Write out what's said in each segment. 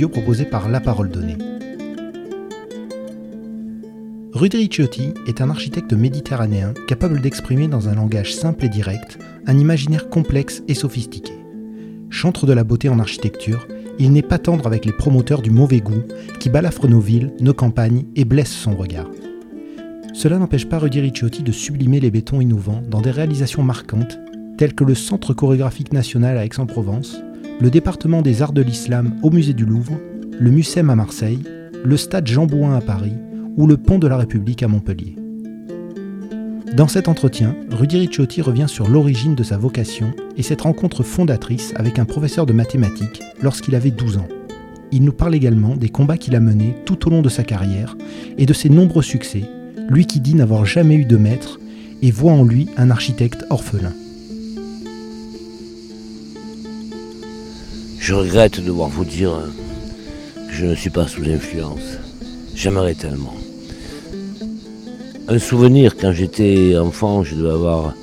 audio proposé par La Parole Donnée. Rudy Ricciotti est un architecte méditerranéen capable d'exprimer dans un langage simple et direct un imaginaire complexe et sophistiqué. Chantre de la beauté en architecture, il n'est pas tendre avec les promoteurs du mauvais goût qui balafrent nos villes, nos campagnes et blessent son regard. Cela n'empêche pas Rudy Ricciotti de sublimer les bétons innovants dans des réalisations marquantes telles que le Centre chorégraphique national à Aix-en-Provence, le département des arts de l'islam au musée du Louvre, le Mucem à Marseille, le stade Jean Bouin à Paris ou le pont de la République à Montpellier. Dans cet entretien, Rudy Ricciotti revient sur l'origine de sa vocation et cette rencontre fondatrice avec un professeur de mathématiques lorsqu'il avait 12 ans. Il nous parle également des combats qu'il a menés tout au long de sa carrière et de ses nombreux succès, lui qui dit n'avoir jamais eu de maître et voit en lui un architecte orphelin. Je regrette de devoir vous dire que je ne suis pas sous influence. J'aimerais tellement. Un souvenir, quand j'étais enfant, je devais avoir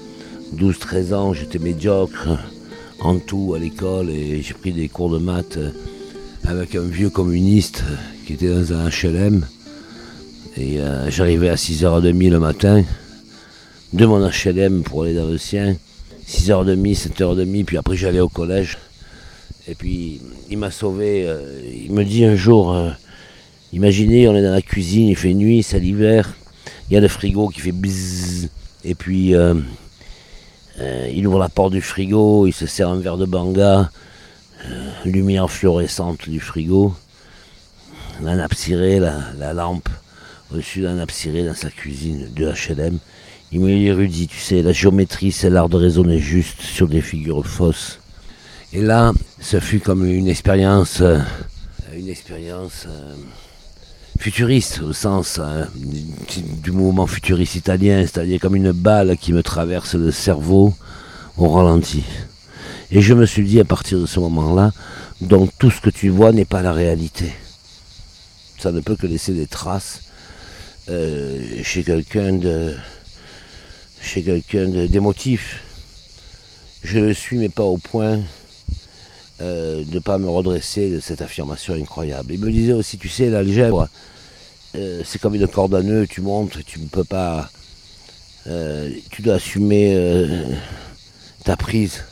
12-13 ans, j'étais médiocre en tout à l'école et j'ai pris des cours de maths avec un vieux communiste qui était dans un HLM. Et euh, j'arrivais à 6h30 le matin de mon HLM pour aller dans le sien. 6h30, 7h30, puis après j'allais au collège. Et puis il m'a sauvé. euh, il me dit un jour, euh, imaginez, on est dans la cuisine, il fait nuit, c'est l'hiver. Il y a le frigo qui fait bzzz. Et puis euh, euh, il ouvre la porte du frigo, il se sert un verre de banga, lumière fluorescente du frigo, la nappe cirée, la, la lampe au-dessus de la dans sa cuisine de HLM. Il me dit Rudy, tu sais, la géométrie c'est l'art de raisonner juste sur des figures fausses. Et là, ce fut comme une expérience, euh, une expérience euh, futuriste au sens euh, du, du mouvement futuriste italien, c'est-à-dire comme une balle qui me traverse le cerveau au ralenti. Et je me suis dit à partir de ce moment-là, donc tout ce que tu vois n'est pas la réalité. Ça ne peut que laisser des traces chez quelqu'un de chez quelqu'un d'émotif. Je le suis, mais pas au point euh, de ne pas me redresser de cette affirmation incroyable. Il me disait aussi, tu sais, l'algèbre, euh, c'est comme une corde à nœud, tu montes, tu ne peux pas... euh, tu dois assumer ta prise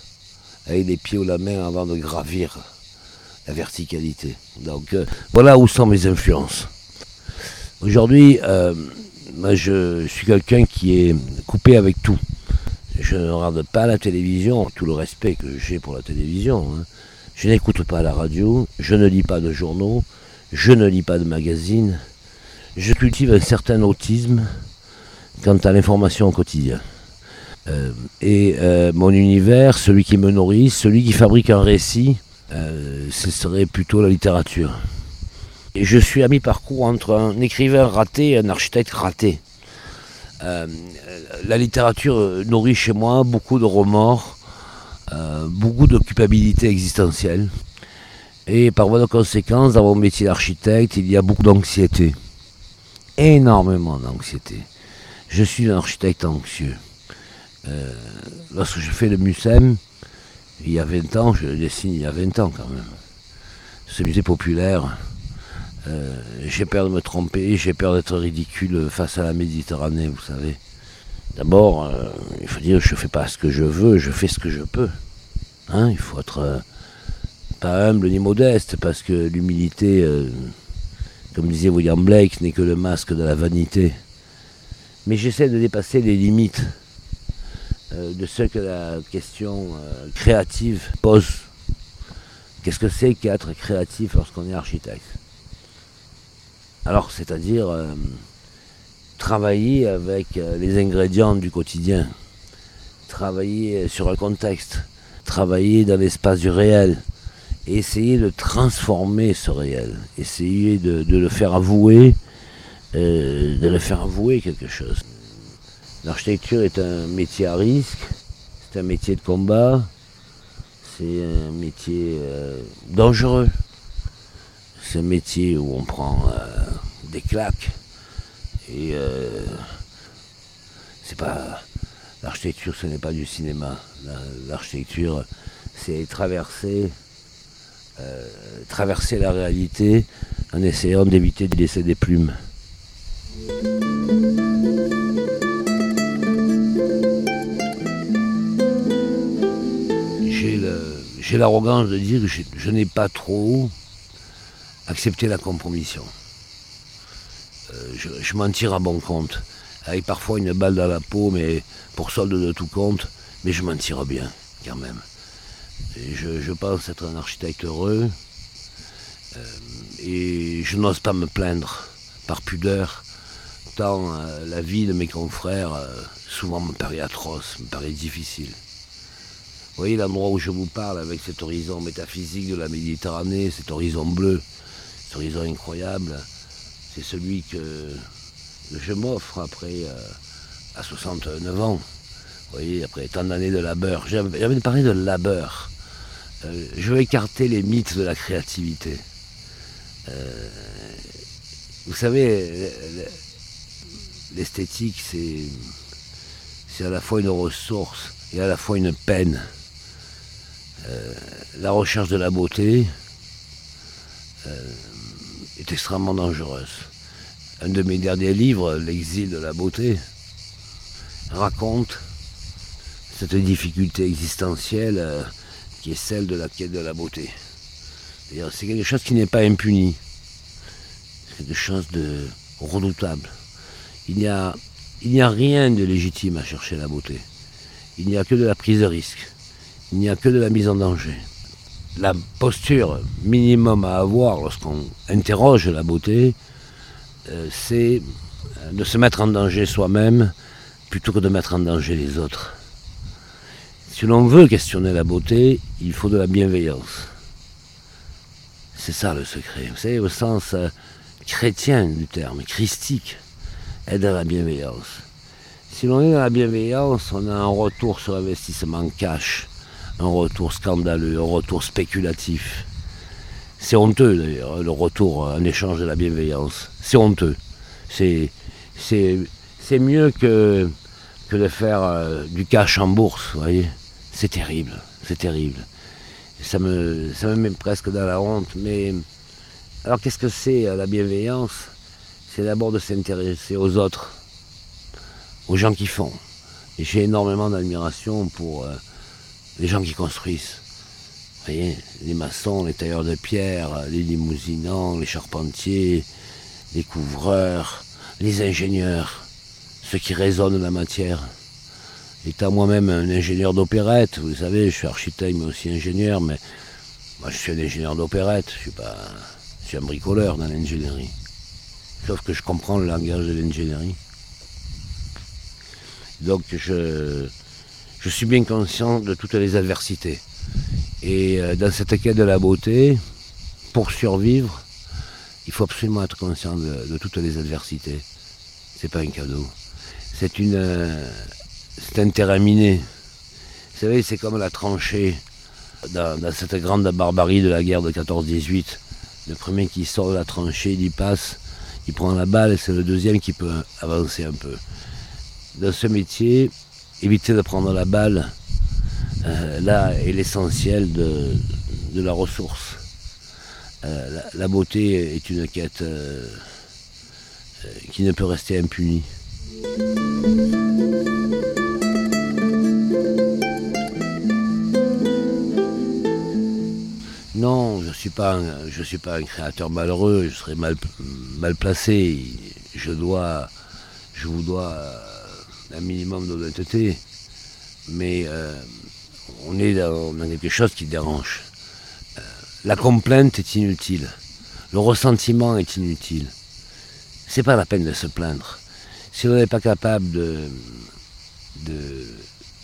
avec les pieds ou la main avant de gravir la verticalité. Donc voilà où sont mes influences. Aujourd'hui, moi, je suis quelqu'un qui est coupé avec tout. Je ne regarde pas la télévision, tout le respect que j'ai pour la télévision. hein. Je n'écoute pas la radio, je ne lis pas de journaux, je ne lis pas de magazines. Je cultive un certain autisme quant à l'information au quotidien. Euh, et euh, mon univers, celui qui me nourrit, celui qui fabrique un récit, euh, ce serait plutôt la littérature. Et je suis à mi-parcours entre un écrivain raté et un architecte raté. La littérature nourrit chez moi beaucoup de remords, euh, beaucoup de culpabilité existentielle. Et par voie de conséquence, dans mon métier d'architecte, il y a beaucoup d'anxiété. Énormément d'anxiété. Je suis un architecte anxieux. Euh, lorsque je fais le MUSEM, il y a 20 ans, je le dessine il y a 20 ans quand même. Ce musée populaire, euh, j'ai peur de me tromper, j'ai peur d'être ridicule face à la Méditerranée, vous savez. D'abord, euh, il faut dire, je ne fais pas ce que je veux, je fais ce que je peux. Hein, il faut être euh, pas humble ni modeste, parce que l'humilité, euh, comme disait William Blake, n'est que le masque de la vanité. Mais j'essaie de dépasser les limites de ce que la question créative pose. Qu'est-ce que c'est qu'être créatif lorsqu'on est architecte? Alors, c'est-à-dire travailler avec euh, les ingrédients du quotidien, travailler sur un contexte, travailler dans l'espace du réel, essayer de transformer ce réel, essayer de, le faire avouer, euh, de le faire avouer quelque chose. L'architecture est un métier à risque, c'est un métier de combat, c'est un métier euh, dangereux. C'est un métier où on prend euh, des claques. Et euh, c'est pas. L'architecture, ce n'est pas du cinéma. La- L'architecture, c'est traverser euh, traverser la réalité en essayant d'éviter de laisser des plumes. J'ai l'arrogance de dire que je, n'ai pas trop accepté la compromission. Euh, je, m'en tire à bon compte, avec parfois une balle dans la peau, mais pour solde de tout compte, mais je m'en tire bien, quand même. je, pense être un architecte heureux, euh, et je n'ose pas me plaindre, par pudeur, tant euh, la vie de mes confrères souvent me paraît atroce, me paraît difficile. Vous voyez l'endroit où je vous parle avec cet horizon métaphysique de la Méditerranée, cet horizon bleu, cet horizon incroyable, c'est celui que, je m'offre après euh, à 69 ans. Après tant d'années de labeur. J'avais parlé de labeur. Euh, je veux écarter les mythes de la créativité. Euh, vous savez, l'esthétique, c'est à la fois une ressource et à la fois une peine. La recherche de la beauté est extrêmement dangereuse. Un de mes derniers livres, L'exil de la beauté, raconte cette difficulté existentielle euh, qui est celle de la quête de la beauté. C'est quelque chose qui n'est pas impuni. C'est quelque chose de redoutable. Il n'y a, il n'y a rien de légitime à chercher la beauté. Il n'y a que de la prise de risque il n'y a que de la mise en danger. La posture minimum à avoir lorsqu'on interroge la beauté, euh, c'est euh, de se mettre en danger soi-même plutôt que de mettre en danger les autres. Si l'on veut questionner la beauté, il faut de la bienveillance. C'est ça le secret. Vous savez, au sens euh, chrétien du terme, christique, est à la bienveillance. Si l'on est dans la bienveillance, on a un retour sur investissement cash un retour scandaleux, un retour spéculatif. C'est honteux d'ailleurs, le retour en échange de la bienveillance. C'est honteux. C'est, mieux que, que de faire euh, du cash en bourse, vous voyez. C'est terrible, c'est terrible. Ça me, ça me met presque dans la honte. Mais alors qu'est-ce que c'est euh, la bienveillance? C'est d'abord de s'intéresser aux autres, aux gens qui font. J'ai énormément d'admiration pour... Euh, les gens qui construisent. Vous voyez, les maçons, les tailleurs de pierre, les limousinants, les charpentiers, les couvreurs, les ingénieurs, ceux qui raisonnent la matière. Étant moi-même un ingénieur d'opérette, vous savez, je suis architecte mais aussi ingénieur, mais moi je suis un ingénieur d'opérette, je suis pas. Je suis un bricoleur dans l'ingénierie. Sauf que je comprends le langage de l'ingénierie. Donc je, je suis bien conscient de toutes les adversités. Et euh, dans cette quête de la beauté, pour survivre, il faut absolument être conscient de, toutes les adversités. C'est pas un cadeau. C'est une. Euh, c'est un terrain miné. Vous savez, c'est comme la tranchée dans, cette grande barbarie de la guerre de 14-18. Le premier qui sort de la tranchée, il y passe, il prend la balle, et c'est le deuxième qui peut avancer un peu. Dans ce métier, éviter de prendre la balle, euh, là est l'essentiel de, la ressource. Euh, la, beauté est une quête euh, qui ne peut rester impunie. Non, je ne suis, pas un, suis pas un créateur malheureux, je serais mal, mal placé. Je dois, je vous dois un minimum d'honnêteté, mais euh, on est dans, quelque chose qui dérange. Euh, la complainte est inutile, le ressentiment est inutile. C'est pas la peine de se plaindre. Si on n'est pas capable de,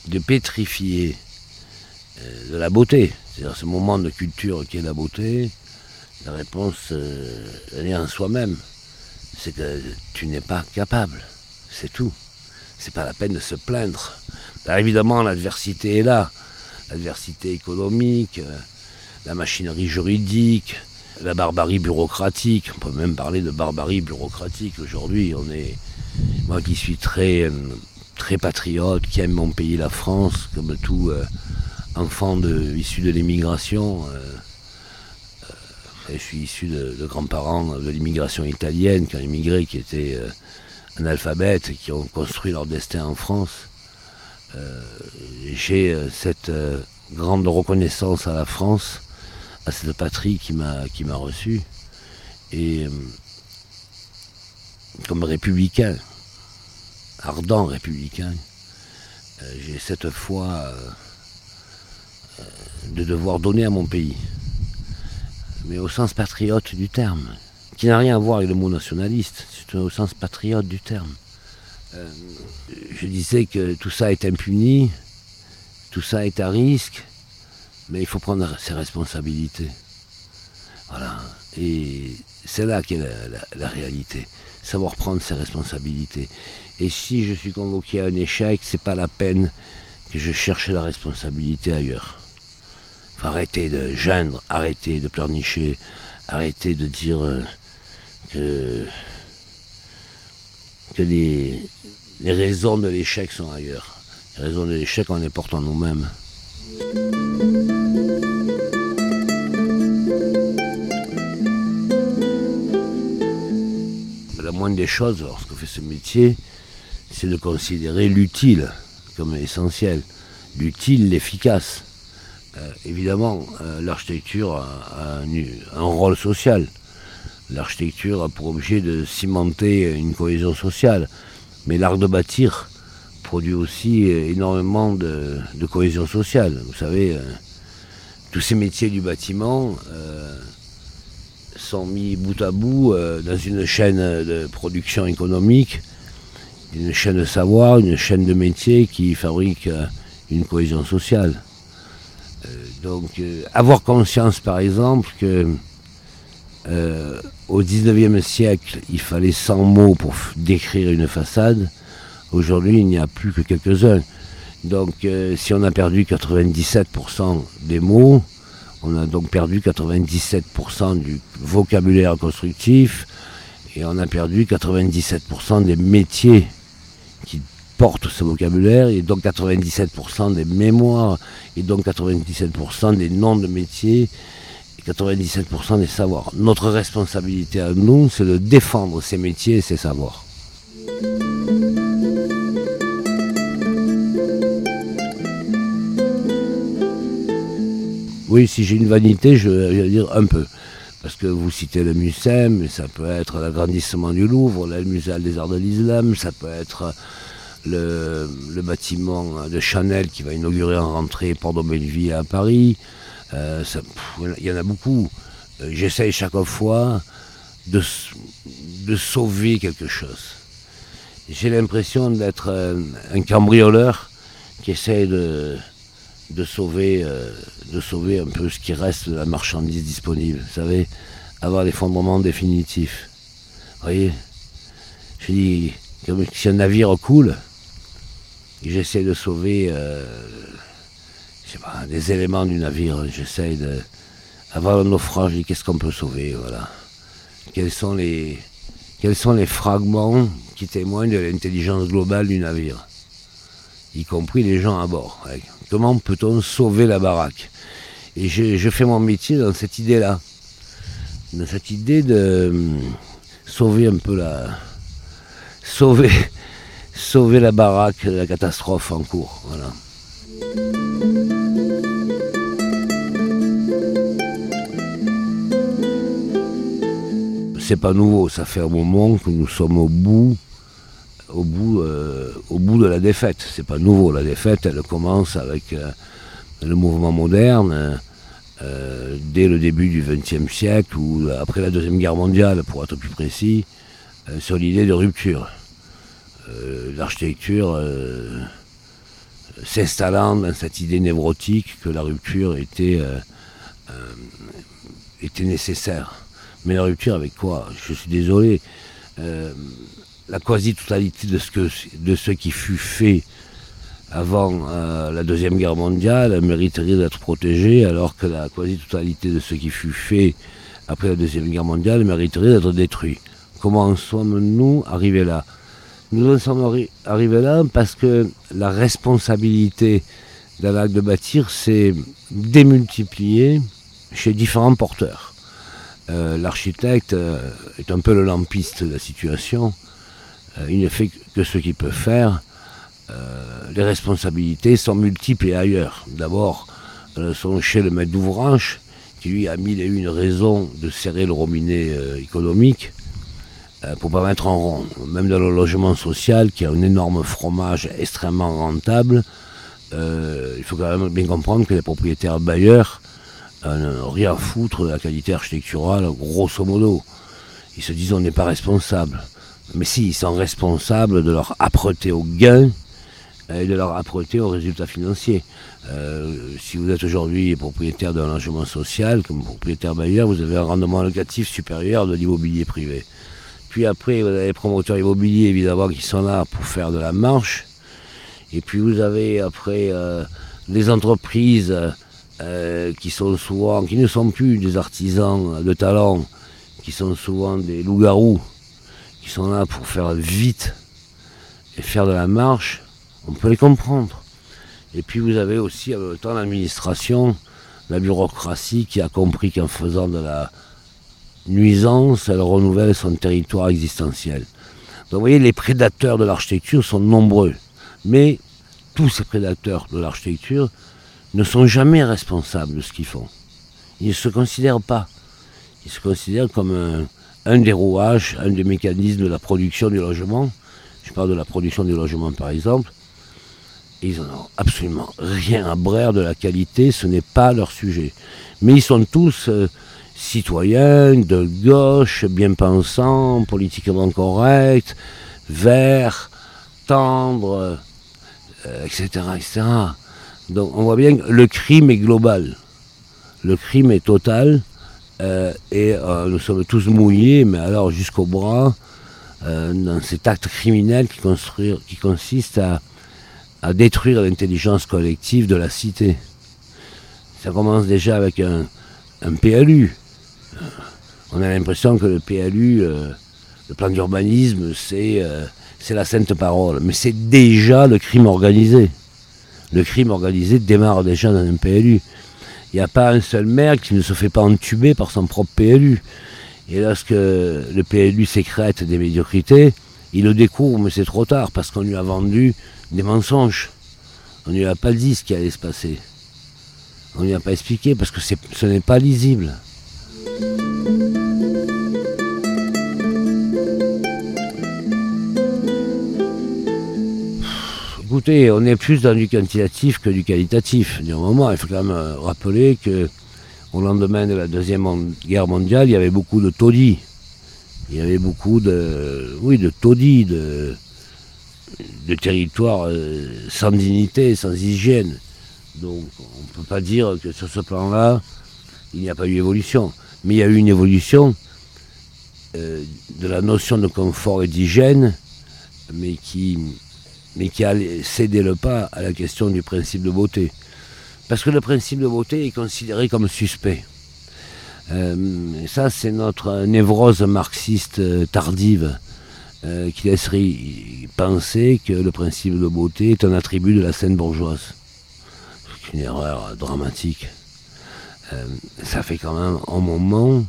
de, pétrifier euh, de la beauté, c'est-à-dire ce moment de culture qui est la beauté, la réponse elle est en soi-même. C'est que tu n'es pas capable. C'est tout c'est pas la peine de se plaindre. évidemment, l'adversité est là. L'adversité économique, euh, la machinerie juridique, la barbarie bureaucratique. On peut même parler de barbarie bureaucratique aujourd'hui. On est, moi qui suis très, euh, très patriote, qui aime mon pays, la France, comme tout euh, enfant de, issu de l'émigration, je suis issu de, grands-parents de l'immigration italienne qui ont immigré, qui étaient euh, qui ont construit leur destin en France. Euh, j'ai euh, cette grande reconnaissance à la France, à cette patrie qui m'a qui m'a reçu. Et comme républicain, ardent républicain, j'ai cette foi de devoir donner à mon pays mais au sens patriote du terme, qui n'a rien à voir avec le mot nationaliste, c'est au sens patriote du terme. Euh, je disais que tout ça est impuni, tout ça est à risque, mais il faut prendre ses responsabilités. Voilà. Et c'est là qu'est la, réalité. Savoir prendre ses responsabilités. Et si je suis convoqué à un échec, c'est pas la peine que je cherche la responsabilité ailleurs arrêter de geindre, arrêter de pleurnicher, arrêter de dire euh, que, les raisons de l'échec sont ailleurs. Les raisons de l'échec, on les porte en nous-mêmes. La moindre des choses lorsqu'on fait ce métier, c'est de considérer l'utile comme essentiel, l'utile, l'efficace. Euh, évidemment, euh, l'architecture a, un, rôle social. L'architecture a pour objet de cimenter une cohésion sociale. Mais l'art de bâtir produit aussi énormément de, cohésion sociale. Vous savez, euh, tous ces métiers du bâtiment sont mis bout à bout dans une chaîne de production économique, une chaîne de savoir, une chaîne de métiers qui fabrique une cohésion sociale. Donc, euh, avoir conscience, par exemple, que euh, au 19e siècle, il fallait 100 mots pour décrire une façade. Aujourd'hui, il n'y a plus que quelques-uns. Donc, euh, si on a perdu 97% des mots, on a donc perdu 97% du vocabulaire constructif et on a perdu 97% des métiers qui porte ce vocabulaire et donc 97% des mémoires et donc 97% des noms de métiers 97% des savoirs. Notre responsabilité à nous, c'est de défendre ces métiers et ces savoirs. Oui, si j'ai une vanité, je vais dire un peu. Parce que vous citez le MUSEM, ça peut être l'agrandissement du Louvre, le musée des arts de l'islam, ça peut être le, bâtiment de Chanel qui va inaugurer en rentrée Port Belleville à Paris. Euh, il y en a beaucoup. Euh, j'essaye chaque fois de, de, sauver quelque chose. J'ai l'impression d'être un, cambrioleur qui essaye de, de, sauver, euh, de sauver un peu ce qui reste de la marchandise disponible. Vous savez, avoir l'effondrement définitif. Vous voyez Je dis, comme si un navire coule, J'essaie de sauver des éléments du navire. J'essaie de. Avant le naufrage, qu'est-ce qu'on peut sauver voilà. Quels sont, les, quels sont les fragments qui témoignent de l'intelligence globale du navire? Y compris les gens à bord. Comment peut-on sauver la baraque? Et je, je, fais mon métier dans cette idée-là. Dans cette idée de hum, sauver un peu la. Sauver sauver la baraque de la catastrophe en cours. Voilà. C'est pas nouveau, ça fait un moment que nous sommes au bout, au bout, euh, au bout de la défaite. C'est pas nouveau, la défaite, elle commence avec euh, le mouvement moderne. Euh, dès le début du XXe siècle, ou après la Deuxième Guerre mondiale, pour être plus précis, sur l'idée de rupture. L'architecture s'installant dans cette idée névrotique que la rupture était nécessaire. Mais la rupture avec quoi Je suis désolé. la quasi-totalité de ce, que, de ce qui fut fait avant la Deuxième Guerre mondiale mériterait d'être protégé, alors que la quasi-totalité de ce qui fut fait après la Deuxième Guerre mondiale mériterait d'être détruit. Comment sommes-nous arrivés là? Nous en sommes arrivés là parce que la responsabilité d'un acte de bâtir s'est démultipliée chez différents porteurs. L'architecte est un peu le lampiste de la situation. il ne fait que ce qu'il peut faire. les responsabilités sont multiples et ailleurs. D'abord, sont chez le maître d'ouvrage, qui lui a mille et une raisons de serrer le robinet économique. Euh, pour pas mettre en rond. Même dans le logement social, qui a un énorme fromage extrêmement rentable, euh, il faut quand même bien comprendre que les propriétaires bailleurs rien foutre de la qualité architecturale, grosso modo. Ils se disent on n'est pas responsable. Mais si, ils sont responsables de leur âpreté au gain et de leur âpreté aux résultats financiers. Euh, si vous êtes aujourd'hui propriétaire d'un logement social, comme propriétaire bailleur, vous avez un rendement locatif supérieur de l'immobilier privé. Puis après, vous avez les promoteurs immobiliers, évidemment, qui sont là pour faire de la marche. Et puis vous avez après euh, les entreprises euh, qui sont souvent, qui ne sont plus des artisans de talent, qui sont souvent des loups-garous, qui sont là pour faire vite et faire de la marche. On peut les comprendre. Et puis vous avez aussi, en même temps, l'administration, la bureaucratie qui a compris qu'en faisant de la nuisance, elle renouvelle son territoire existentiel. Donc vous voyez, les prédateurs de l'architecture sont nombreux. Mais tous ces prédateurs de l'architecture ne sont jamais responsables de ce qu'ils font. Ils ne se considèrent pas. Ils se considèrent comme un, des rouages, un des mécanismes de la production du logement. Je parle de la production du logement par exemple. Ils n'ont absolument rien à braire de la qualité, ce n'est pas leur sujet. Mais ils sont tous euh, citoyen, de gauche, bien pensant, politiquement correct, vert, tendre, etc., euh, etc. Donc on voit bien que le crime est global. Le crime est total. Euh, et euh, nous sommes tous mouillés, mais alors jusqu'au bras, dans cet acte criminel qui, consiste à, détruire l'intelligence collective de la cité. Ça commence déjà avec un, PLU, on a l'impression que le PLU, euh, le plan d'urbanisme, euh, c'est la sainte parole. Mais c'est déjà le crime organisé. Le crime organisé démarre déjà dans un PLU. Il n'y a pas un seul maire qui ne se fait pas entuber par son propre PLU. Et lorsque le PLU sécrète des médiocrités, il le découvre, mais c'est trop tard, parce qu'on lui a vendu des mensonges. On ne lui a pas dit ce qui allait se passer. On ne lui a pas expliqué, parce que ce n'est pas lisible. On est plus dans du quantitatif que du qualitatif. Du moment, il faut quand même euh, rappeler que au lendemain de la Deuxième Guerre mondiale, il y avait beaucoup de taudis. Il y avait beaucoup de, oui, de taudis, de, territoires euh, sans dignité, sans hygiène. Donc on ne peut pas dire que sur ce plan-là, il n'y a pas eu évolution. Mais il y a eu une évolution euh, de la notion de confort et d'hygiène, mais qui mais qui a cédé le pas à la question du principe de beauté. Parce que le principe de beauté est considéré comme suspect. Euh, ça, c'est notre névrose marxiste euh, tardive euh, qui laisserait penser que le principe de beauté est un attribut de la scène bourgeoise. C'est une erreur dramatique. ça fait quand même un moment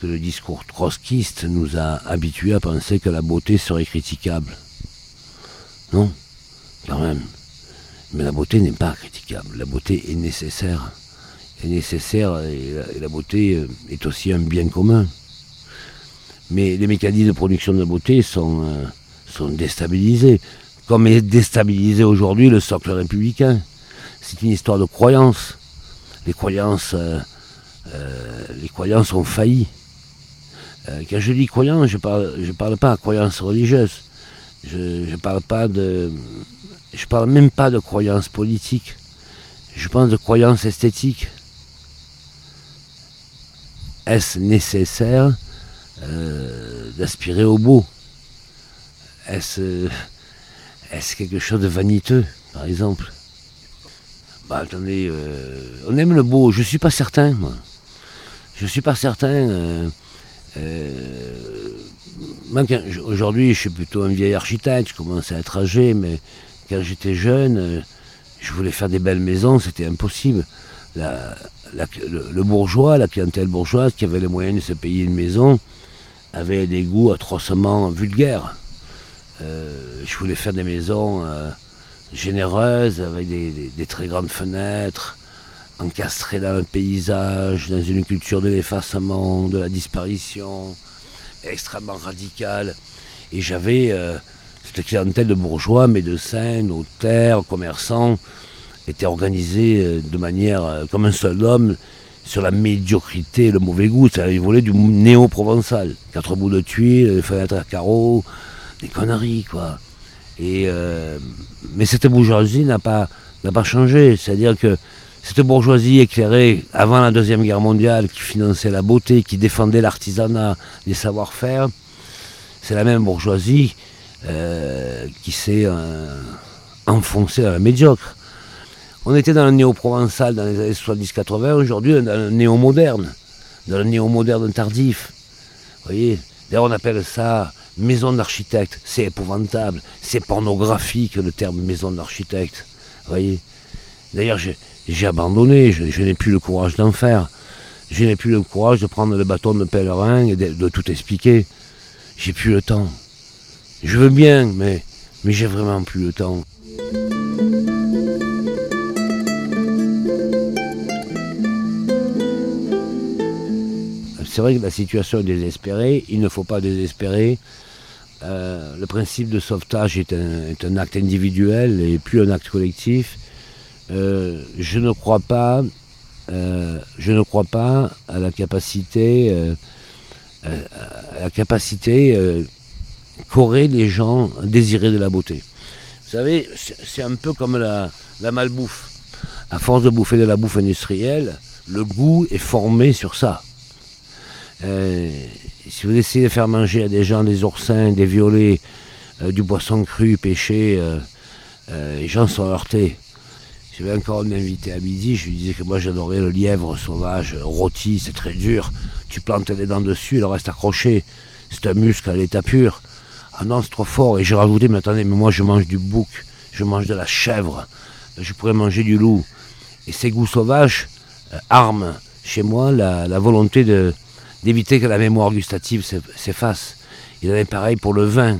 que le discours trotskiste nous a habitués à penser que la beauté serait critiquable. Non, quand même. Mais la beauté n'est pas critiquable. La beauté est nécessaire. Et la, beauté euh, est aussi un bien commun. Mais les mécanismes de production de beauté sont, euh, déstabilisés. Comme est déstabilisé aujourd'hui le socle républicain. C'est une histoire de croyances. Les croyances, euh, les croyances ont failli. quand je dis croyances, je ne parle, parle pas de croyances religieuses. Je ne parle pas de. Je parle même pas de croyances politiques. Je pense de croyances esthétiques. Est-ce nécessaire euh, d'aspirer au beau? Est-ce est quelque chose de vaniteux, par exemple? Bah attendez, euh, on aime le beau, je suis pas certain, moi. Je suis pas certain. Euh, aujourd'hui, je suis plutôt un vieil architecte, je commence à être âgé, mais quand j'étais jeune, euh, je voulais faire des belles maisons, c'était impossible. le, bourgeois, la clientèle bourgeoise qui avait les moyens de se payer une maison, avait des goûts atrocement vulgaires. Euh, je voulais faire des maisons euh, généreuses, avec des, très grandes fenêtres, encastrées dans un paysage, dans une culture de l'effacement, de la disparition, extrêmement radicale. Et j'avais euh, cette clientèle de bourgeois, médecins, notaires, commerçants, était organisée de manière comme un seul homme sur la médiocrité le mauvais goût. Ça volait du néo-provençal. Quatre bouts de tuiles, des fenêtres à carreaux, des conneries, quoi. Et, euh, mais cette bourgeoisie n'a pas, n'a pas changé. C'est-à-dire que cette bourgeoisie éclairée avant la Deuxième Guerre mondiale, qui finançait la beauté, qui défendait l'artisanat, les savoir-faire, c'est la même bourgeoisie euh, qui s'est euh, enfoncée dans la médiocre. On était dans le néo-provençal dans les années 70-80, aujourd'hui on est dans le néo-moderne, dans le néo-moderne tardif. Vous voyez D'ailleurs on appelle ça maison d'architecte. C'est épouvantable, c'est pornographique le terme maison d'architecte. Vous voyez D'ailleurs abandonné, je, n'ai plus le courage d'en faire. Je n'ai plus le courage de prendre le bâton de pèlerin et de, tout expliquer. J'ai plus le temps. Je veux bien, mais, mais j'ai vraiment plus le temps. c'est vrai que la situation est désespérée, il ne faut pas désespérer. Euh, le principe de sauvetage est un, acte individuel et plus un acte collectif. Euh, je ne crois pas, euh, je ne crois pas à la capacité, capacité qu'auraient les gens désirer de la beauté. Vous savez, c'est un peu comme la, malbouffe. À force de bouffer de la bouffe industrielle, le goût est formé sur ça. Euh, si vous essayez de faire manger à des gens des oursins, des violets, euh, du poisson cru, pêché, euh, les gens sont heurtés. J'avais encore un invité à midi, je lui disais que moi j'adorais le lièvre sauvage, rôti, c'est très dur. Tu plantes les dents dessus, il reste accroché. C'est un muscle à l'état pur. Ah non, c'est trop fort. Et j'ai rajouté, mais attendez, mais moi je mange du bouc, je mange de la chèvre, je pourrais manger du loup. Et ces goûts sauvages arment chez moi la volonté de, d'éviter que la mémoire gustative s'efface. Il en est pareil pour le vin.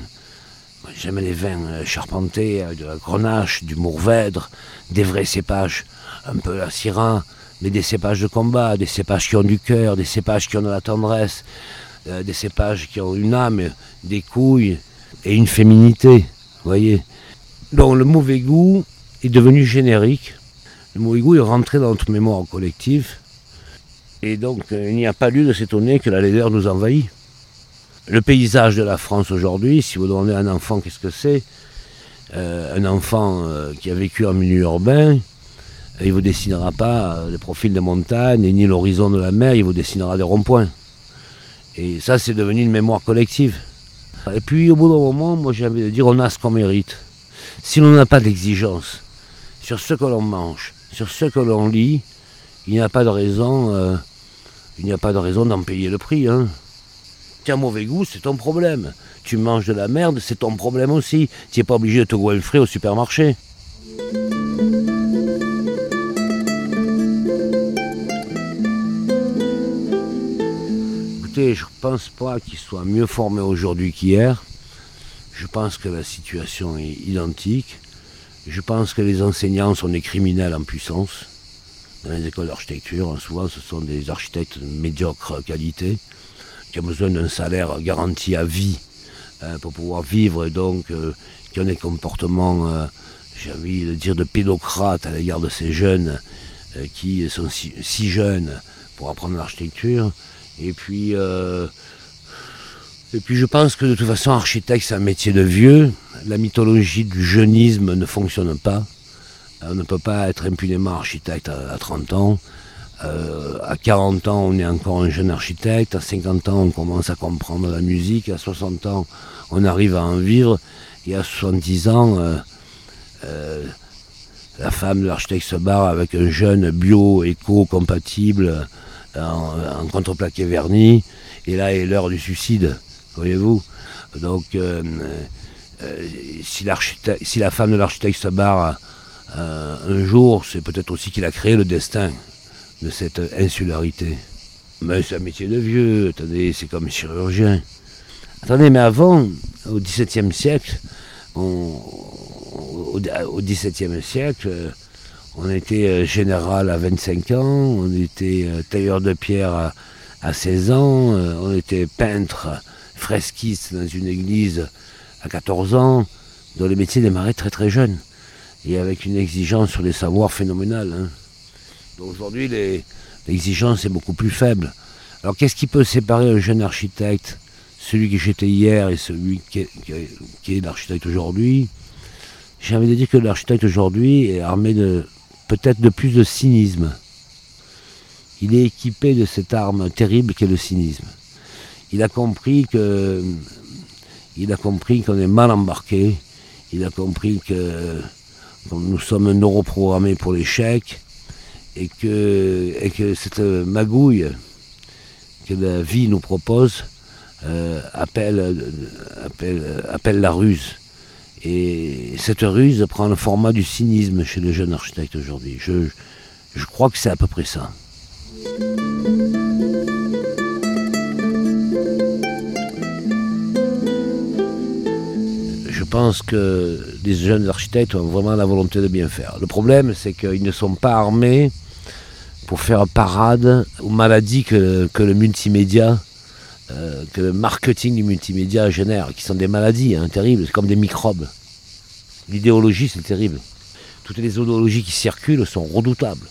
J'aime les vins euh, charpentés, euh, de la grenache, du mourvèdre, des vrais cépages, un peu la syrah, mais des cépages de combat, des cépages qui ont du cœur, des cépages qui ont de la tendresse, euh, des cépages qui ont une âme, des couilles et une féminité. voyez Donc le mauvais goût est devenu générique. Le mauvais goût est rentré dans notre mémoire collective et donc, il n'y a pas lieu de s'étonner que la laideur nous envahit. Le paysage de la France aujourd'hui, si vous demandez à un enfant qu'est-ce que c'est, euh, un enfant euh, qui a vécu en milieu urbain, il ne vous dessinera pas le profil des montagnes ni l'horizon de la mer, il vous dessinera des ronds-points. Et ça, c'est devenu une mémoire collective. Et puis, au bout d'un moment, moi j'ai envie de dire, on a ce qu'on mérite. Si l'on n'a pas d'exigence sur ce que l'on mange, sur ce que l'on lit, il n'y a pas de raison il n'y a pas de raison d'en payer le prix. Hein. Tu as mauvais goût, c'est ton problème. Tu manges de la merde, c'est ton problème aussi. Tu n'es pas obligé de te goinfrer au supermarché. Écoutez, je ne pense pas qu'il soit mieux formé aujourd'hui qu'hier. Je pense que la situation est identique. Je pense que les enseignants sont des criminels en puissance dans les écoles d'architecture, souvent ce sont des architectes de médiocre qualité qui ont besoin d'un salaire garanti à vie hein, pour pouvoir vivre et donc euh, qui ont des comportements, euh, j'ai envie de dire, de pédocrates à l'égard de ces jeunes euh, qui sont si, jeunes pour apprendre l'architecture. Et puis, et puis je pense que de toute façon, architecte, c'est un métier de vieux. La mythologie du jeunisme ne fonctionne pas. On ne peut pas être impunément architecte à, 30 ans. Euh, à 40 ans, on est encore un jeune architecte. À 50 ans, on commence à comprendre la musique. À 60 ans, on arrive à en vivre. Et à 70 ans, euh, euh, la femme de l'architecte se barre avec un jeune bio, éco, compatible, en, contreplaqué verni. Et là est l'heure du suicide, voyez-vous. Donc, si, si, la femme de l'architecte se barre euh, un jour, c'est peut-être aussi qu'il a créé le destin. De cette insularité. Mais c'est un métier de vieux, attendez, c'est comme chirurgien. Attendez, mais avant, au XVIIe siècle, XVIIe siècle, on était euh, général à 25 ans, on était euh, tailleur de pierre à, 16 ans, euh, on était peintre, fresquiste dans une église à 14 ans, dont les métiers démarraient très très jeunes, et avec une exigence sur les savoirs phénoménale. Hein. Aujourd'hui, l'exigence est beaucoup plus faible. Alors qu'est-ce qui peut séparer un jeune architecte, celui qui j'étais hier et celui qui est, l'architecte aujourd'hui? J'ai envie de dire que l'architecte aujourd'hui est armé de peut-être de plus de cynisme. Il est équipé de cette arme terrible qu'est le cynisme. Il a compris que il a compris qu'on est mal embarqué. Il a compris que, nous sommes neuroprogrammés pour l'échec et que, et que cette magouille que la vie nous propose euh, appelle, appelle, appelle la ruse. Et cette ruse prend le format du cynisme chez les jeunes architectes aujourd'hui. Je, je crois que c'est à peu près ça. Je pense que les jeunes architectes ont vraiment la volonté de bien faire. Le problème, c'est qu'ils ne sont pas armés pour faire parade aux maladies que, le multimédia, euh, que le marketing du multimédia génère, qui sont des maladies hein, terribles, c'est comme des microbes. L'idéologie, c'est terrible. Toutes les idéologies qui circulent sont redoutables,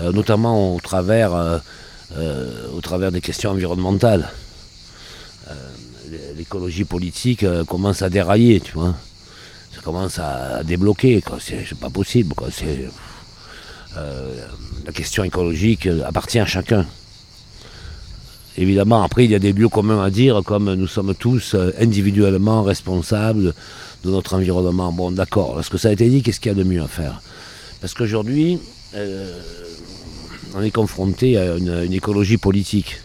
euh, notamment au travers, euh, au travers des questions environnementales. L'écologie politique commence à dérailler, tu vois. Ça commence à, débloquer, C'est pas possible, quoi. La question écologique appartient à chacun. Évidemment, après, il y a des lieux communs à dire, comme nous sommes tous euh, individuellement responsables de notre environnement. Bon, d'accord. Lorsque ça a été dit, qu'est-ce qu'il y a de mieux à faire? Parce qu'aujourd'hui, euh, on est confronté à une, écologie politique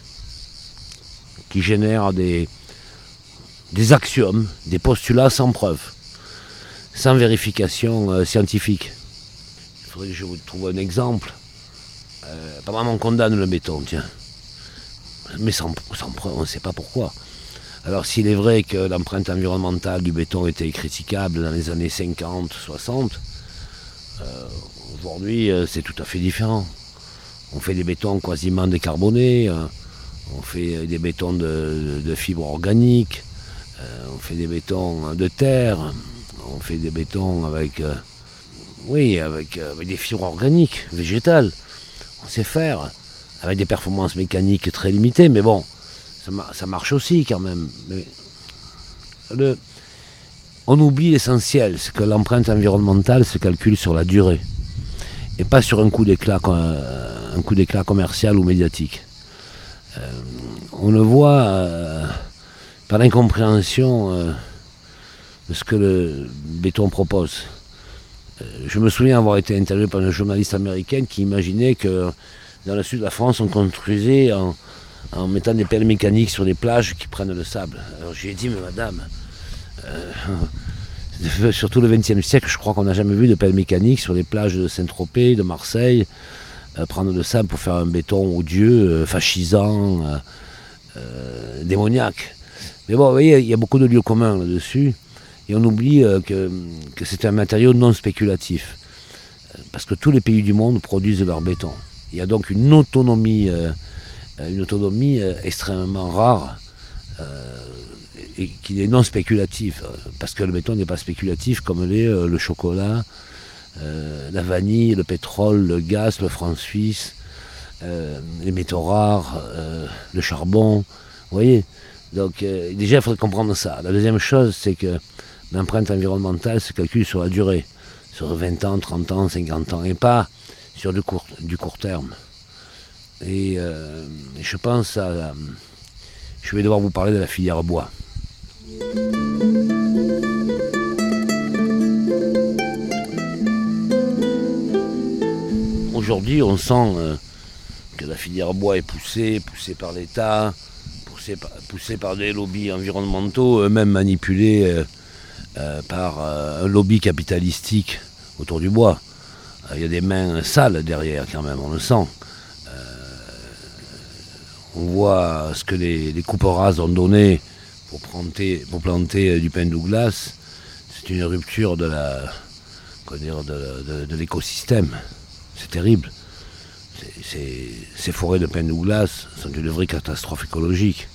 qui génère des, axiomes, des postulats sans preuve, sans vérification scientifique que je vous trouve un exemple. Euh, apparemment, on condamne le béton, tiens. Mais sans, preuve, on ne sait pas pourquoi. Alors, s'il est vrai que l'empreinte environnementale du béton était critiquable dans les années 50, 60, euh, aujourd'hui, euh, c'est tout à fait différent. On fait des bétons quasiment décarbonés, on fait des bétons de, de fibres organiques, on fait des bétons de terre, on fait des bétons avec oui, euh, avec, des fibres organiques, végétales. On sait faire. Avec des performances mécaniques très limitées, mais bon, ça, marche aussi quand même. on oublie l'essentiel, c'est que l'empreinte environnementale se calcule sur la durée et pas sur un coup d'éclat, euh, un commercial ou médiatique. Euh, on le voit par l'incompréhension de ce que le béton propose. Euh, je me souviens avoir été interviewé par une journaliste américaine qui imaginait que dans le sud de la France, on construisait en, mettant des pelles mécaniques sur des plages qui prennent le sable. Alors j'ai dit, mais madame, euh, surtout le XXe siècle, je crois qu'on n'a jamais vu de pelles mécaniques sur les plages de Saint-Tropez, de Marseille, euh, prendre le sable pour faire un béton odieux, fascisant, démoniaque. Mais bon, vous voyez, il y a beaucoup de lieux communs là-dessus. Et on oublie euh, que, c'est un matériau non spéculatif. Euh, parce que tous les pays du monde produisent leur béton. Il y a donc une autonomie, euh, une autonomie extrêmement rare et qui est non spéculative. Parce que le béton n'est pas spéculatif comme le chocolat, la vanille, le pétrole, le gaz, le franc suisse, les métaux rares, le charbon. Vous voyez? Donc déjà, il faudrait comprendre ça. La deuxième chose, c'est que L'empreinte environnementale se calcule sur la durée, sur 20 ans, 30 ans, 50 ans, et pas sur du court, terme. Et euh, je pense à... je vais devoir vous parler de la filière bois. Aujourd'hui, on sent euh, que la filière bois est poussée, poussée par l'État, poussée, par des lobbies environnementaux, eux-mêmes manipulés euh, euh, par euh, un lobby capitalistique autour du bois. Euh, il y a des mains sales derrière quand même, on le sent. on voit ce que les, les rases ont donné pour planter, du pain Douglas. C'est une rupture de l'écosystème. C'est terrible. ces forêts de pin Douglas sont une vraie catastrophe écologique.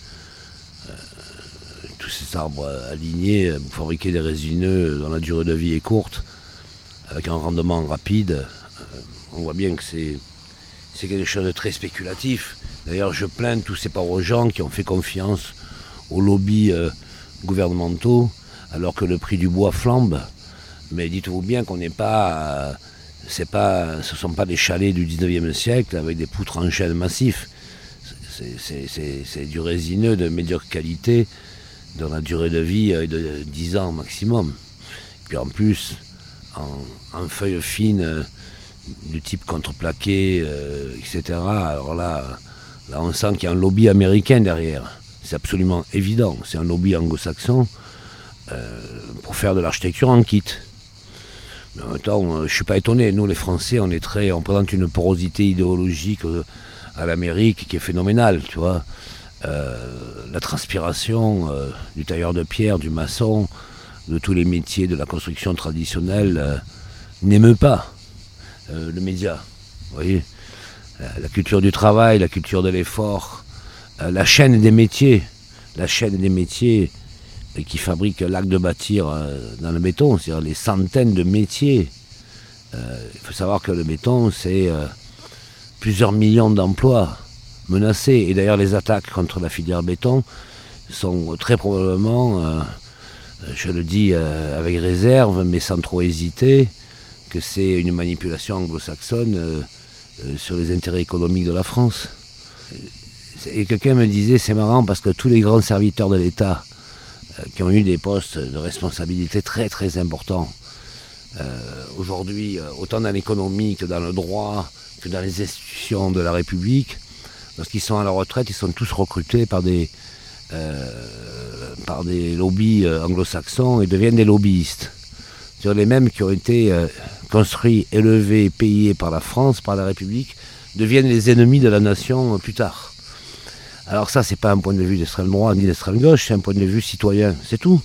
Tous ces arbres alignés fabriquer des résineux dont la durée de vie est courte, avec un rendement rapide, euh, on voit bien que c'est quelque chose de très spéculatif. D'ailleurs, je plains tous ces pauvres gens qui ont fait confiance aux lobbies euh, gouvernementaux alors que le prix du bois flambe. Mais dites-vous bien qu'on n'est pas, euh, pas, ce ne sont pas des chalets du 19e siècle avec des poutres en chêne massif. C'est du résineux de médiocre qualité dont la durée de vie est de 10 ans maximum. Puis en plus, en, feuilles fines du type contreplaqué, euh, etc. Alors là, là, on sent qu'il y a un lobby américain derrière. C'est absolument évident. C'est un lobby anglo-saxon euh, pour faire de l'architecture en kit. Mais en même temps, euh, je ne suis pas étonné. Nous, les Français, on est très, on présente une porosité idéologique à l'Amérique qui est phénoménale, tu vois. La transpiration du tailleur de pierre, du maçon, de tous les métiers de la construction traditionnelle n'émeut pas. Euh, le média. Vous voyez La culture du travail, la culture de l'effort, euh, la chaîne des métiers, la chaîne des métiers qui fabrique l'acte de bâtir euh, dans le béton, c'est-à-dire les centaines de métiers. Il faut savoir que le béton, c'est plusieurs millions d'emplois menacés. Et d'ailleurs, les attaques contre la filière béton sont très probablement, je le dis avec réserve, mais sans trop hésiter, que c'est une manipulation anglo-saxonne euh, euh, sur les intérêts économiques de la France. Et quelqu'un me disait, c'est marrant parce que tous les grands serviteurs de l'État euh, qui ont eu des postes de responsabilité très très importants, aujourd'hui, autant dans l'économie que dans le droit, que dans les institutions de la République, lorsqu'ils sont à la retraite, ils sont tous recrutés par des, par des lobbies anglo-saxons et deviennent des lobbyistes. C'est les mêmes qui ont été construits, élevés, payés par la France, par la République, deviennent les ennemis de la nation plus tard. Alors ça, c'est pas un point de vue d'extrême droite ni d'extrême gauche, c'est un point de vue citoyen, c'est tout.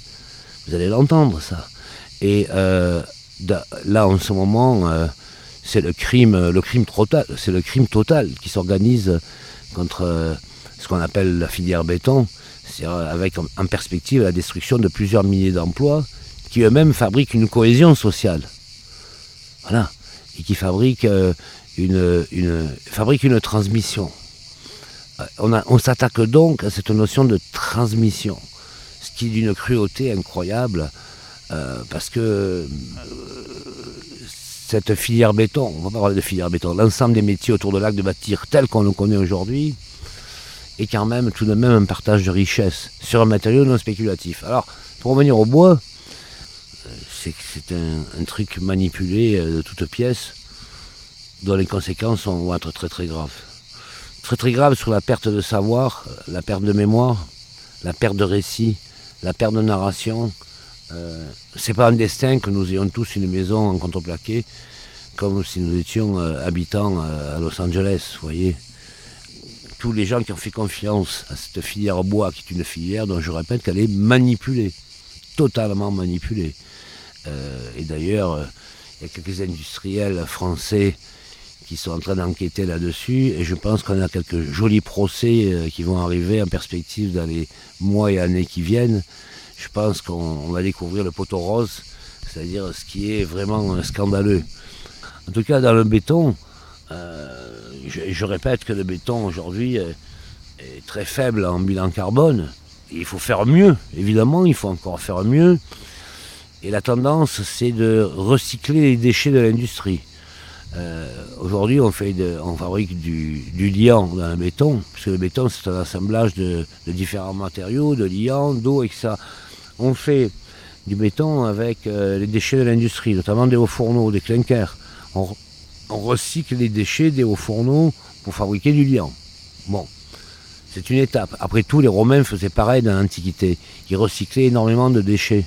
Vous allez l'entendre, ça. Et euh, là, en ce moment, euh, c'est le crime, le crime total, c'est le crime total qui s'organise contre euh, ce qu'on appelle la filière béton, c'est avec en perspective la destruction de plusieurs milliers d'emplois qui eux-mêmes fabriquent une cohésion sociale. Voilà. Et qui fabrique, euh, une, fabrique une transmission. Euh, on, on s'attaque donc à cette notion de transmission, ce qui est d'une cruauté incroyable, parce que cette filière béton, on va parler de filière béton, l'ensemble des métiers autour de l'acte de bâtir tel qu'on le connaît aujourd'hui, est quand même tout de même un partage de richesse sur un matériau non spéculatif. Alors, pour revenir au bois, c'est un, truc manipulé euh, de toutes pièces dont les conséquences vont être très très graves. Très très graves sur la perte de savoir, la perte de mémoire, la perte de récit, la perte de narration. Euh, c'est pas un destin que nous ayons tous une maison en contreplaqué comme si nous étions euh, habitants à Los Angeles, vous voyez. Tous les gens qui ont fait confiance à cette filière bois, qui est une filière dont je répète qu'elle est manipulée, totalement manipulée. Euh, et d'ailleurs, euh, il y a quelques industriels français qui sont en train d'enquêter là-dessus. Et je pense qu'on a quelques jolis procès euh, qui vont arriver en perspective dans les mois et années qui viennent. Je pense qu'on va découvrir le poteau rose, c'est-à-dire ce qui est vraiment scandaleux. En tout cas, dans le béton, je, répète que le béton aujourd'hui est, est très faible en bilan carbone. Il faut faire mieux, évidemment, il faut encore faire mieux. Et la tendance, c'est de recycler les déchets de l'industrie. Euh, aujourd'hui, on, fabrique du, liant dans le béton, parce que le béton, c'est un assemblage de, différents matériaux, de liant, d'eau, et ça. On fait du béton avec euh, les déchets de l'industrie, notamment des hauts fourneaux, des clinkers. On, recycle les déchets des hauts fourneaux pour fabriquer du liant. Bon, c'est une étape. Après tout, les Romains faisaient pareil dans l'Antiquité. Ils recyclaient énormément de déchets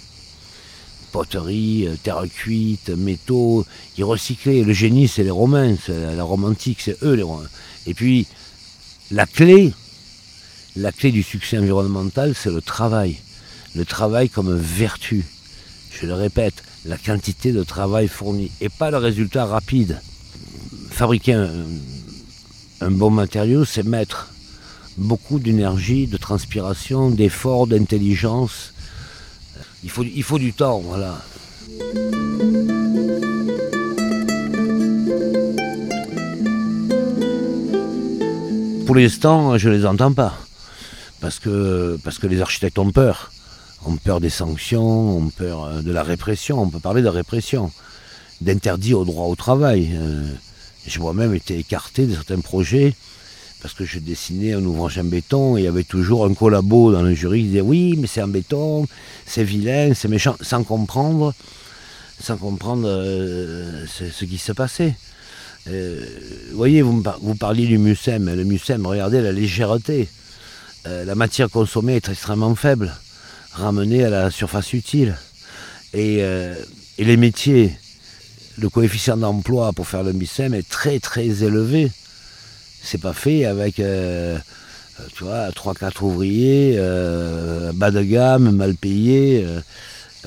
poterie, euh, terre cuite, métaux, ils recyclaient. Le génie, c'est les Romains, la romantique, c'est eux les Romains. Et puis, la clé du succès environnemental, c'est le travail. Le travail comme vertu. Je le répète, la quantité de travail fourni et pas le résultat rapide. Fabriquer un, bon matériau, c'est mettre beaucoup d'énergie, de transpiration, d'effort, d'intelligence. Il faut, il faut du temps, voilà. Pour l'instant, je ne les entends pas. Parce que, parce que les architectes ont peur. Ont peur des sanctions, ont peur euh, de la répression. On peut parler de répression. D'interdit au droit au travail. Euh, j'ai moi-même été écarté de certains projets parce que je dessinais un ouvrage en béton et il y avait toujours un collabo dans le jury qui disait oui mais c'est en béton, c'est vilain, c'est méchant, sans comprendre, euh, ce qui se passait. Euh, vous voyez, vous, parliez du MUSEM. Le MUSEM, regardez la légèreté. La matière consommée est extrêmement faible, ramenée à la surface utile. Et, euh, les métiers, le coefficient d'emploi pour faire le MUSEM est très très élevé. C'est pas fait avec tu vois, 3-4 ouvriers, bas de gamme, mal payés.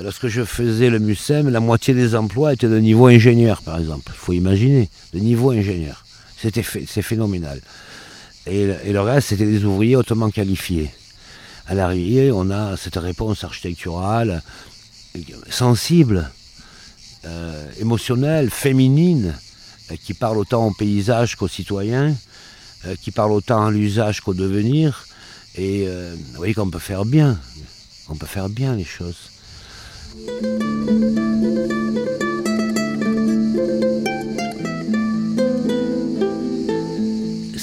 Lorsque je faisais le MUSEM, la moitié des emplois étaient de niveau ingénieur, par exemple. Il faut imaginer, de niveau ingénieur. C'était c'est phénoménal. Et, le reste, c'était des ouvriers hautement qualifiés. À l'arrivée, on a cette réponse architecturale sensible, euh, émotionnelle, féminine, euh, qui parle autant au paysage qu'aux citoyens, euh, qui parle autant à l'usage qu'au devenir. Et vous voyez qu'on peut faire bien, on peut faire bien les choses.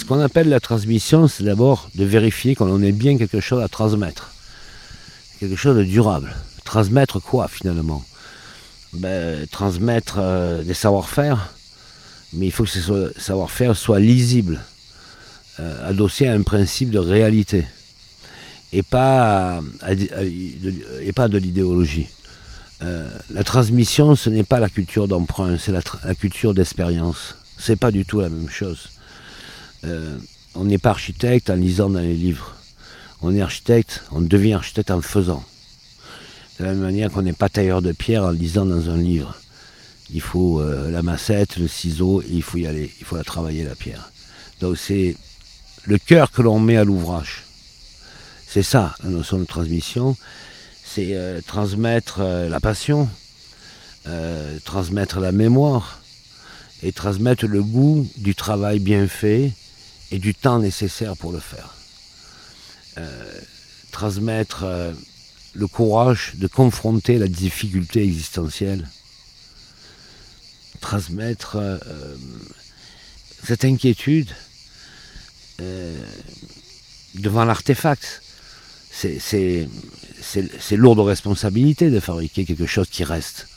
Ce qu'on appelle la transmission, c'est d'abord de vérifier qu'on ait bien quelque chose à transmettre. Quelque chose de durable. Transmettre quoi finalement? Ben, Transmettre euh, des savoir-faire, mais il faut que ce savoir-faire soit lisible, euh, adossé à un principe de réalité, et pas, de l'idéologie. Euh, la transmission, ce n'est pas la culture d'emprunt, c'est la, culture d'expérience. C'est pas du tout la même chose. Euh, on n'est pas architecte en lisant dans les livres. On est architecte, on devient architecte en faisant. De la même manière qu'on n'est pas tailleur de pierre en lisant dans un livre. Il faut euh, la massette, le ciseau, il faut y aller, il faut la travailler la pierre. Donc c'est le cœur que l'on met à l'ouvrage. C'est ça la notion de transmission c'est euh, transmettre la passion, transmettre la mémoire et transmettre le goût du travail bien fait et du temps nécessaire pour le faire. transmettre le courage de confronter la difficulté existentielle. Transmettre cette inquiétude devant l'artefact c'est lourd de responsabilité de fabriquer quelque chose qui reste.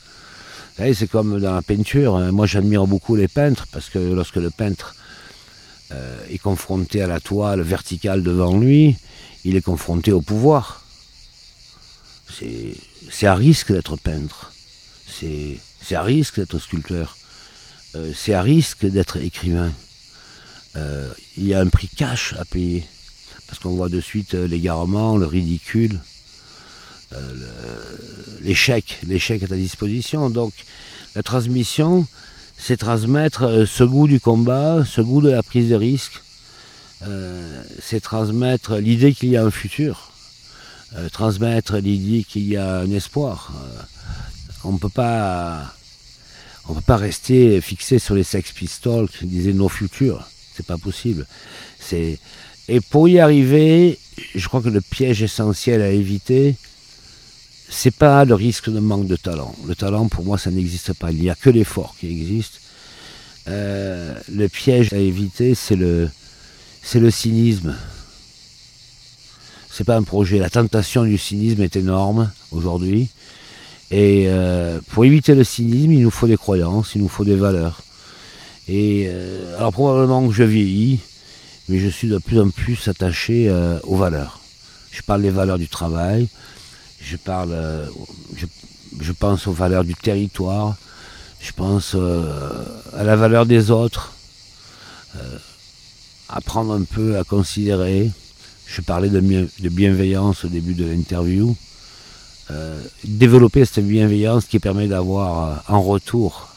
C'est comme dans la peinture. Hein. Moi, j'admire beaucoup les peintres parce que lorsque le peintre euh, est confronté à la toile verticale devant lui, il est confronté au pouvoir. C'est à risque d'être peintre. C'est à risque d'être sculpteur. Euh, c'est à risque d'être écrivain. Euh, il y a un prix cash à payer parce qu'on voit de suite euh, l'égarement, le ridicule, l'échec, l'échec est à disposition. Donc la transmission, c'est transmettre euh, ce goût du combat, ce goût de la prise de risque, c'est transmettre l'idée qu'il y a un futur, transmettre l'idée qu'il y a un espoir. on ne peut pas on peut pas rester fixé sur les Sex Pistols qui disaient nos futurs. C'est pas possible. Et pour y arriver, je crois que le piège essentiel à éviter, c'est pas le risque de manque de talent. Le talent, pour moi, ça n'existe pas. Il n'y a que l'effort qui existe. Euh, le piège à éviter, c'est le, c'est le cynisme. C'est pas un projet. La tentation du cynisme est énorme aujourd'hui. Et euh, pour éviter le cynisme, il nous faut des croyances, il nous faut des valeurs. Et euh, alors probablement que je vieillis, mais je suis de plus en plus attaché aux valeurs. Je parle des valeurs du travail, je parle, euh, je, pense aux valeurs du territoire, je pense euh, à la valeur des autres, apprendre un peu à considérer. je parlais de, bienveillance au début de l'interview. Euh, développer cette bienveillance qui permet d'avoir euh, en retour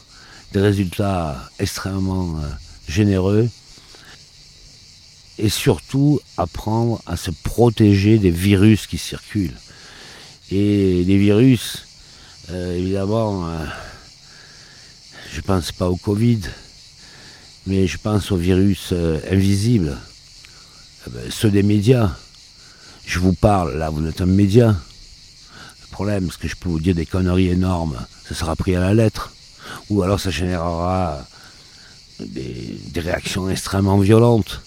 des résultats extrêmement euh, généreux et surtout apprendre à se protéger des virus qui circulent. Et les virus, évidemment, je ne pense pas au Covid, mais je pense aux virus invisibles, ceux des médias. Je vous parle, là, vous êtes un média problème, parce que je peux vous dire des conneries énormes, ça sera pris à la lettre. Ou alors ça générera des, réactions extrêmement violentes.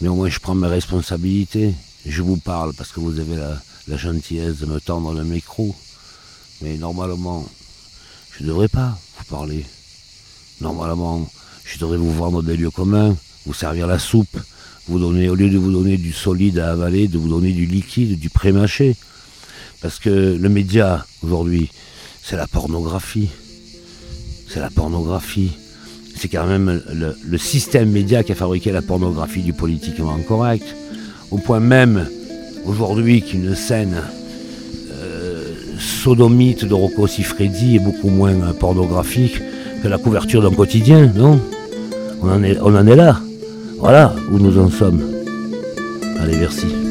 Mais au moins je prends mes responsabilités. Je vous parle parce que vous avez la, gentillesse de me tendre le micro. Mais normalement, je ne devrais pas vous parler. Normalement, je devrais vous vendre des lieux communs, vous servir la soupe, vous donner, au lieu de vous donner du solide à avaler, de vous donner du liquide, du pré-mâché. Parce que le média, aujourd'hui, c'est la pornographie. C'est la pornographie. C'est quand même le, système média qui a fabriqué la pornographie du politiquement correct. Au point même, aujourd'hui, qu'une scène euh, sodomite de Rocco Siffredi est beaucoup moins pornographique que la couverture d'un quotidien, non? On en, est, on en est là. Voilà où nous en sommes. Allez, merci.